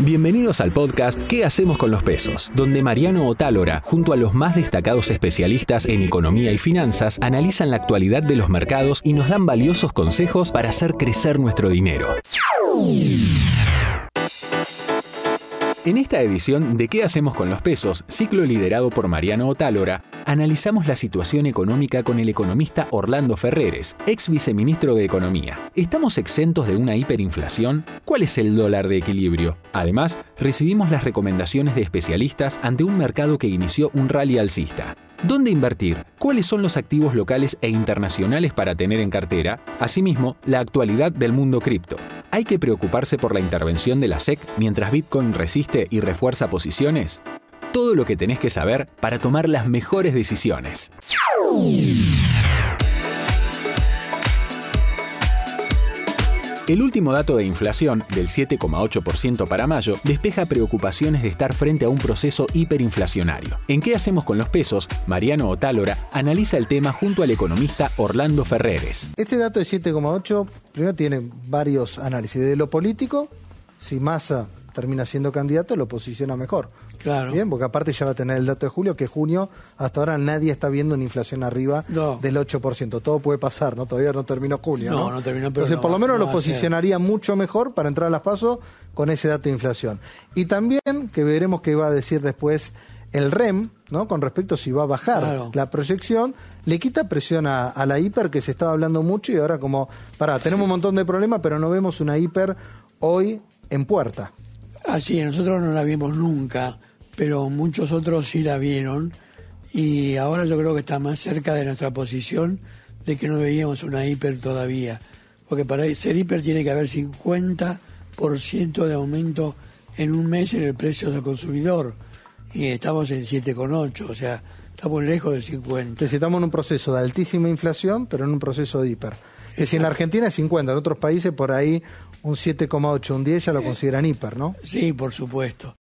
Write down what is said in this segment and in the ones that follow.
Bienvenidos al podcast ¿Qué hacemos con los pesos? Donde Mariano Otálora, junto a los más destacados especialistas en economía y finanzas, analizan la actualidad de los mercados y nos dan valiosos consejos para hacer crecer nuestro dinero. En esta edición de ¿Qué hacemos con los pesos? Ciclo liderado por Mariano Otálora, analizamos la situación económica con el economista Orlando Ferreres, ex viceministro de Economía. ¿Estamos exentos de una hiperinflación? ¿Cuál es el dólar de equilibrio? Además, recibimos las recomendaciones de especialistas ante un mercado que inició un rally alcista. ¿Dónde invertir? ¿Cuáles son los activos locales e internacionales para tener en cartera? Asimismo, la actualidad del mundo cripto. ¿Hay que preocuparse por la intervención de la SEC mientras Bitcoin resiste y refuerza posiciones? Todo lo que tenés que saber para tomar las mejores decisiones. El último dato de inflación, del 7,8% para mayo, despeja preocupaciones de estar frente a un proceso hiperinflacionario. ¿En qué hacemos con los pesos? Mariano Otálora analiza el tema junto al economista Orlando Ferreres. Este dato de 7,8 primero tiene varios análisis. De lo político, si Massa termina siendo candidato, lo posiciona mejor. Claro. Bien, porque aparte ya va a tener el dato de julio, que junio, hasta ahora nadie está viendo una inflación arriba No. del 8%. Todo puede pasar, ¿no? Todavía no terminó junio. No, No, no terminó, pero Entonces, no por lo menos no lo posicionaría mucho mejor para entrar a las pasos con ese dato de inflación. Y también, que veremos qué va a decir después el REM, ¿no? Con respecto a si va a bajar Claro. la proyección, le quita presión a, a la hiper que se estaba hablando mucho y ahora como, pará, tenemos un montón de problemas, pero no vemos una hiper hoy en puerta. Así, nosotros no la vimos nunca, pero muchos otros sí la vieron y ahora yo creo que está más cerca de nuestra posición de que no veíamos una hiper todavía. Porque para ser hiper tiene que haber 50% de aumento en un mes en el precio del consumidor y estamos en 7,8, o sea, estamos lejos del 50. Entonces estamos en un proceso de altísima inflación, pero en un proceso de hiper. Es decir, en Argentina es 50, en otros países por ahí un 7,8, un 10 ya lo consideran hiper, ¿no? Sí, por supuesto.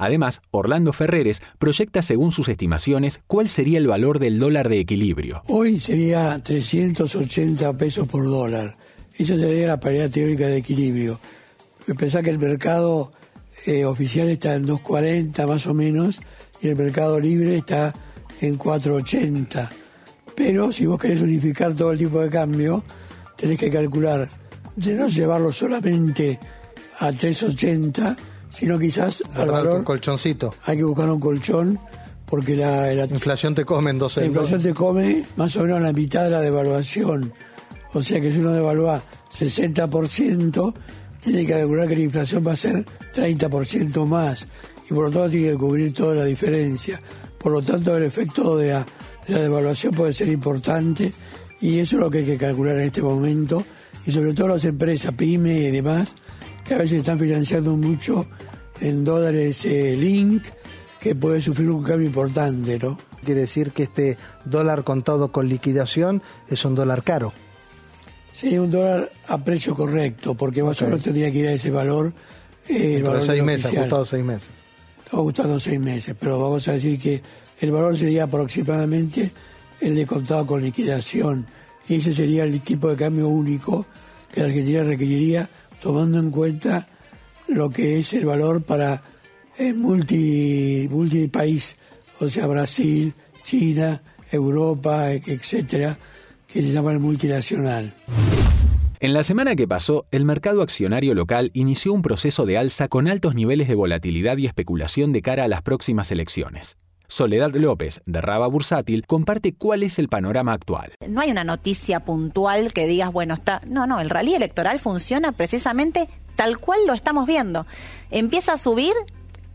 Además, Orlando Ferreres proyecta según sus estimaciones cuál sería el valor del dólar de equilibrio. Hoy sería 380 pesos por dólar. Esa sería la paridad teórica de equilibrio. Pensá que el mercado eh, oficial está en 2.40 más o menos y el mercado libre está en 4.80. Pero si vos querés unificar todo el tipo de cambio, tenés que calcular de no llevarlo solamente a 3.80, sino quizás al valor Un colchoncito. hay que buscar un colchón porque la, la- Inflación te come en 12 la inflación te come más o menos la mitad de la devaluación. O sea que si uno devalúa 60%, tiene que calcular que la inflación va a ser 30% más. Y por lo tanto tiene que cubrir toda la diferencia. Por lo tanto el efecto de la, de la devaluación puede ser importante y eso es lo que hay que calcular en este momento. Y sobre todo las empresas, pyme y demás, que a veces están financiando mucho en dólares eh, link, que puede sufrir un cambio importante, ¿no? Quiere decir que este dólar contado con liquidación es un dólar caro. Sí, un dólar a precio correcto, porque más o menos tendría que ir a ese valor. eh, el valor seis meses, ajustado seis meses. Estamos ajustando seis meses, pero vamos a decir que el valor sería aproximadamente el de contado con liquidación. Y ese sería el tipo de cambio único que la Argentina requeriría, tomando en cuenta lo que es el valor para el multi, multipaís, o sea, Brasil, China, Europa, etcétera, que se llama el multinacional. En la semana que pasó, el mercado accionario local inició un proceso de alza con altos niveles de volatilidad y especulación de cara a las próximas elecciones. Soledad López, de Raba Bursátil, comparte cuál es el panorama actual. No hay una noticia puntual que digas, bueno, está. No, no, el rally electoral funciona precisamente tal cual lo estamos viendo. Empieza a subir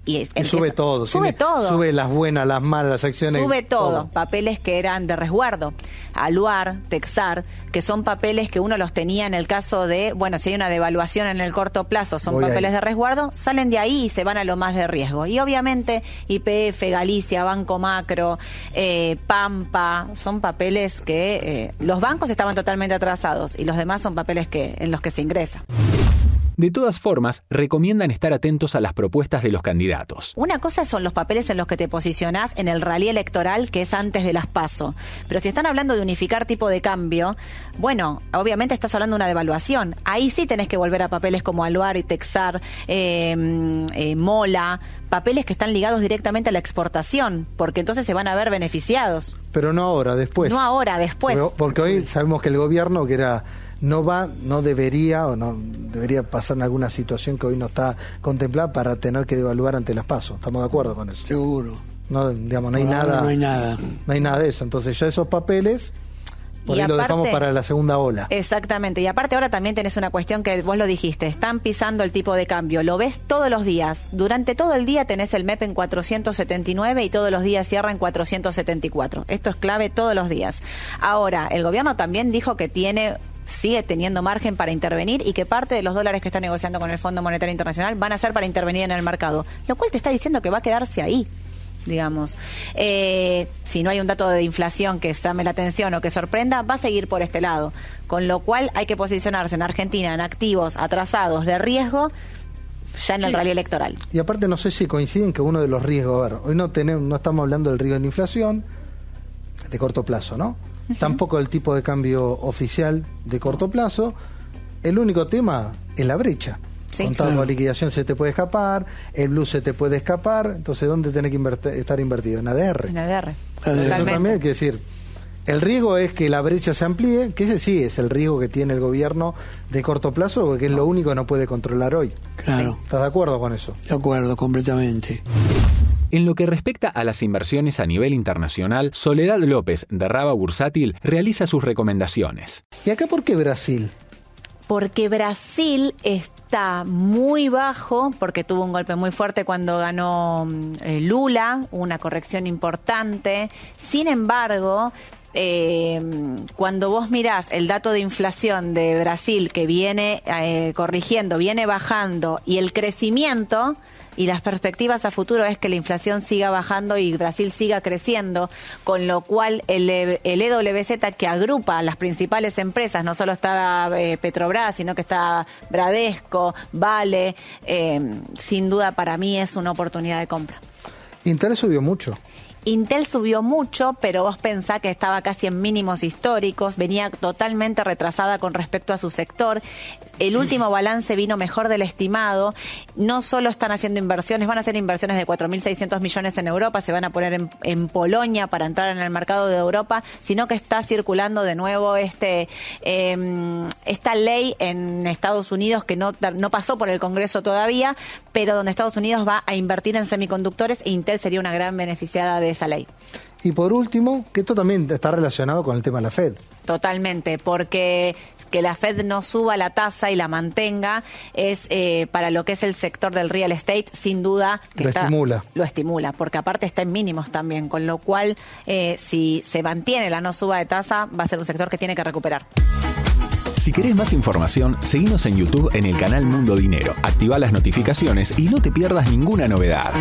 y, empieza- sube todo. Sube tiene- todo. Sube las buenas, las malas, las acciones. Sube todo. Papeles que eran de resguardo. Aluar, Texar, que son papeles que uno los tenía en el caso de, bueno, si hay una devaluación en el corto plazo, son Voy papeles ahí. de resguardo, salen de ahí y se van a lo más de riesgo. Y obviamente IPF, Galicia, Banco Macro, eh, Pampa, son papeles que eh, los bancos estaban totalmente atrasados y los demás son papeles que en los que se ingresa. De todas formas, recomiendan estar atentos a las propuestas de los candidatos. Una cosa son los papeles en los que te posicionás en el rally electoral, que es antes de las PASO. Pero si están hablando de unificar tipo de cambio, bueno, obviamente estás hablando de una devaluación. Ahí sí tenés que volver a papeles como Aluar y Texar, eh, eh, Mola, papeles que están ligados directamente a la exportación, porque entonces se van a ver beneficiados. Pero no ahora, después. No ahora, después. porque hoy sabemos que el gobierno, que era no va, no debería o no debería pasar en alguna situación que hoy no está contemplada para tener que devaluar ante las pasos. ¿Estamos de acuerdo con eso? Seguro. No, digamos, no hay nada. No hay nada. No hay nada de eso. Entonces ya esos papeles por ahí lo dejamos para la segunda ola. Exactamente. Y aparte ahora también tenés una cuestión que vos lo dijiste, están pisando el tipo de cambio. Lo ves todos los días. Durante todo el día tenés el MEP en 479 y todos los días cierra en 474. Esto es clave todos los días. Ahora, el gobierno también dijo que tiene sigue teniendo margen para intervenir y que parte de los dólares que está negociando con el Fondo Monetario Internacional van a ser para intervenir en el mercado, lo cual te está diciendo que va a quedarse ahí digamos. Eh, si no hay un dato de inflación que llame la atención o que sorprenda, va a seguir por este lado. Con lo cual hay que posicionarse en Argentina en activos atrasados de riesgo ya en el rally electoral. Y aparte no sé si coinciden que uno de los riesgos, a ver, hoy no tenemos, no estamos hablando del riesgo de la inflación de corto plazo, ¿no? Tampoco el tipo de cambio oficial de corto plazo. El único tema es la brecha. Sí, Contando liquidación se te puede escapar, el blue se te puede escapar, entonces ¿dónde tiene que estar invertido? En ADR. En ADR. también hay que decir, el riesgo es que la brecha se amplíe, que ese sí es el riesgo que tiene el gobierno de corto plazo, porque es lo único que no puede controlar hoy. Claro. ¿Estás de acuerdo con eso? De acuerdo, completamente. En lo que respecta a las inversiones a nivel internacional, Soledad López de Raba Bursátil realiza sus recomendaciones. ¿Y acá por qué Brasil? Porque Brasil está muy bajo, porque tuvo un golpe muy fuerte cuando ganó eh, Lula, una corrección importante. Sin embargo, eh, cuando vos mirás el dato de inflación de Brasil que viene eh, corrigiendo, viene bajando y el crecimiento y las perspectivas a futuro es que la inflación siga bajando y Brasil siga creciendo, con lo cual el, el EWZ que agrupa a las principales empresas, no solo está eh, Petrobras, sino que está Bradesco, Vale, eh, sin duda para mí es una oportunidad de compra. Intel subió mucho. Intel subió mucho, pero vos pensás que estaba casi en mínimos históricos, venía totalmente retrasada con respecto a su sector. El último balance vino mejor del estimado. No solo están haciendo inversiones, van a hacer inversiones de 4.600 millones en Europa, se van a poner en, Polonia para entrar en el mercado de Europa, sino que está circulando de nuevo este em, esta ley en Estados Unidos que no, no pasó por el Congreso todavía, pero donde Estados Unidos va a invertir en semiconductores e Intel sería una gran beneficiada de esa ley. Y por último, que esto también está relacionado con el tema de la Fed. Totalmente, porque que la Fed no suba la tasa y la mantenga es eh, para lo que es el sector del real estate, sin duda que lo estimula. Lo estimula, porque aparte está en mínimos también, con lo cual eh, si se mantiene la no suba de tasa, va a ser un sector que tiene que recuperar. Si querés más información, seguinos en YouTube en el canal Mundo Dinero, activa las notificaciones y no te pierdas ninguna novedad.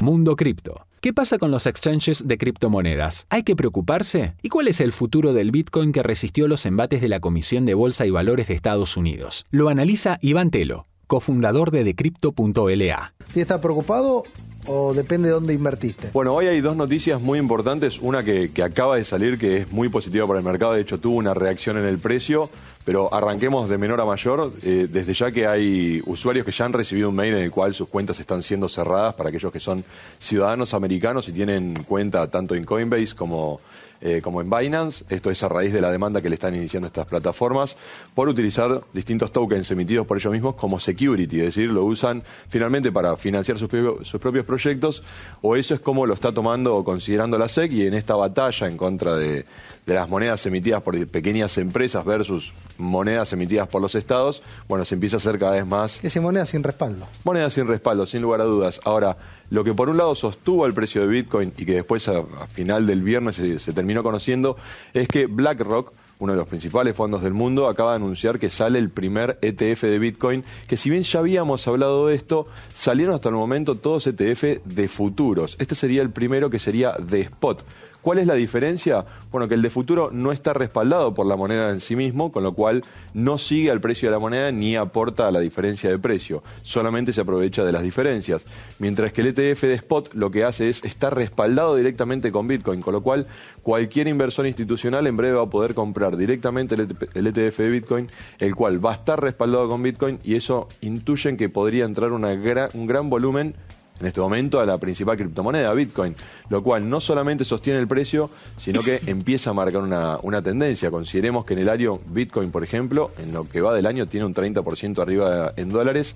Mundo Cripto. ¿Qué pasa con los exchanges de criptomonedas? ¿Hay que preocuparse? ¿Y cuál es el futuro del Bitcoin que resistió los embates de la Comisión de Bolsa y Valores de Estados Unidos? Lo analiza Iván Telo, cofundador de Decrypto.la. ¿Sí está preocupado o depende de dónde invertiste? Bueno, hoy hay dos noticias muy importantes. Una que, acaba de salir, que es muy positiva para el mercado. De hecho, tuvo una reacción en el precio. Pero arranquemos de menor a mayor, eh, desde ya que hay usuarios que ya han recibido un mail en el cual sus cuentas están siendo cerradas para aquellos que son ciudadanos americanos y tienen cuenta tanto en Coinbase como, eh, como en Binance. Esto es a raíz de la demanda que le están iniciando estas plataformas por utilizar distintos tokens emitidos por ellos mismos como security, es decir, lo usan finalmente para financiar sus, sus propios proyectos o eso es como lo está tomando o considerando la SEC y en esta batalla en contra de, de las monedas emitidas por pequeñas empresas versus monedas emitidas por los estados, bueno, se empieza a hacer cada vez más... Que monedas sin respaldo. Monedas sin respaldo, sin lugar a dudas. Ahora, lo que por un lado sostuvo el precio de Bitcoin y que después a, final del viernes se, terminó conociendo, es que BlackRock, uno de los principales fondos del mundo, acaba de anunciar que sale el primer ETF de Bitcoin, que si bien ya habíamos hablado de esto, salieron hasta el momento todos ETF de futuros. Este sería el primero que sería de spot ¿Cuál es la diferencia? Bueno, que el de futuro no está respaldado por la moneda en sí mismo, con lo cual no sigue al precio de la moneda ni aporta a la diferencia de precio, solamente se aprovecha de las diferencias. Mientras que el ETF de spot lo que hace es estar respaldado directamente con Bitcoin, con lo cual cualquier inversor institucional en breve va a poder comprar directamente el ETF de Bitcoin, el cual va a estar respaldado con Bitcoin y eso intuyen que podría entrar un gran volumen en este momento a la principal criptomoneda, Bitcoin, lo cual no solamente sostiene el precio, sino que empieza a marcar una, una, tendencia. Consideremos que en el año Bitcoin, por ejemplo, en lo que va del año tiene un 30% arriba en dólares.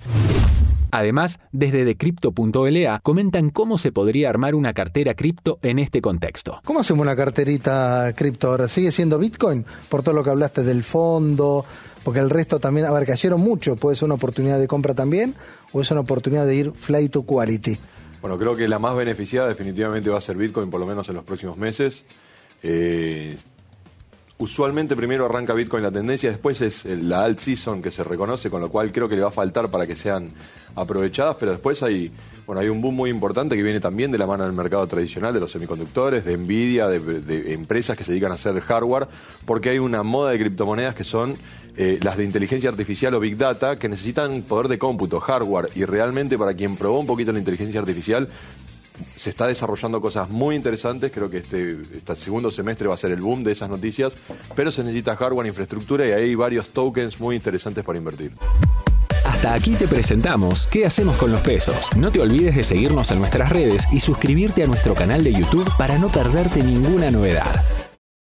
Además, desde decrypto.la comentan cómo se podría armar una cartera cripto en este contexto. ¿Cómo hacemos una carterita cripto ahora? ¿Sigue siendo Bitcoin? Por todo lo que hablaste del fondo, porque el resto también, a ver, cayeron mucho, puede ser una oportunidad de compra también, o es una oportunidad de ir flight to quality. Bueno, creo que la más beneficiada definitivamente va a ser Bitcoin, por lo menos en los próximos meses. Eh, usualmente primero arranca Bitcoin la tendencia, después es la alt season que se reconoce, con lo cual creo que le va a faltar para que sean aprovechadas, pero después hay, bueno, hay un boom muy importante que viene también de la mano del mercado tradicional de los semiconductores, de Nvidia, de, empresas que se dedican a hacer hardware, porque hay una moda de criptomonedas que son eh, las de inteligencia artificial o big data, que necesitan poder de cómputo, hardware, y realmente para quien probó un poquito la inteligencia artificial, se está desarrollando cosas muy interesantes. Creo que este, este, segundo semestre va a ser el boom de esas noticias, pero se necesita hardware, infraestructura y hay varios tokens muy interesantes para invertir. Hasta aquí te presentamos qué hacemos con los pesos. No te olvides de seguirnos en nuestras redes y suscribirte a nuestro canal de YouTube para no perderte ninguna novedad.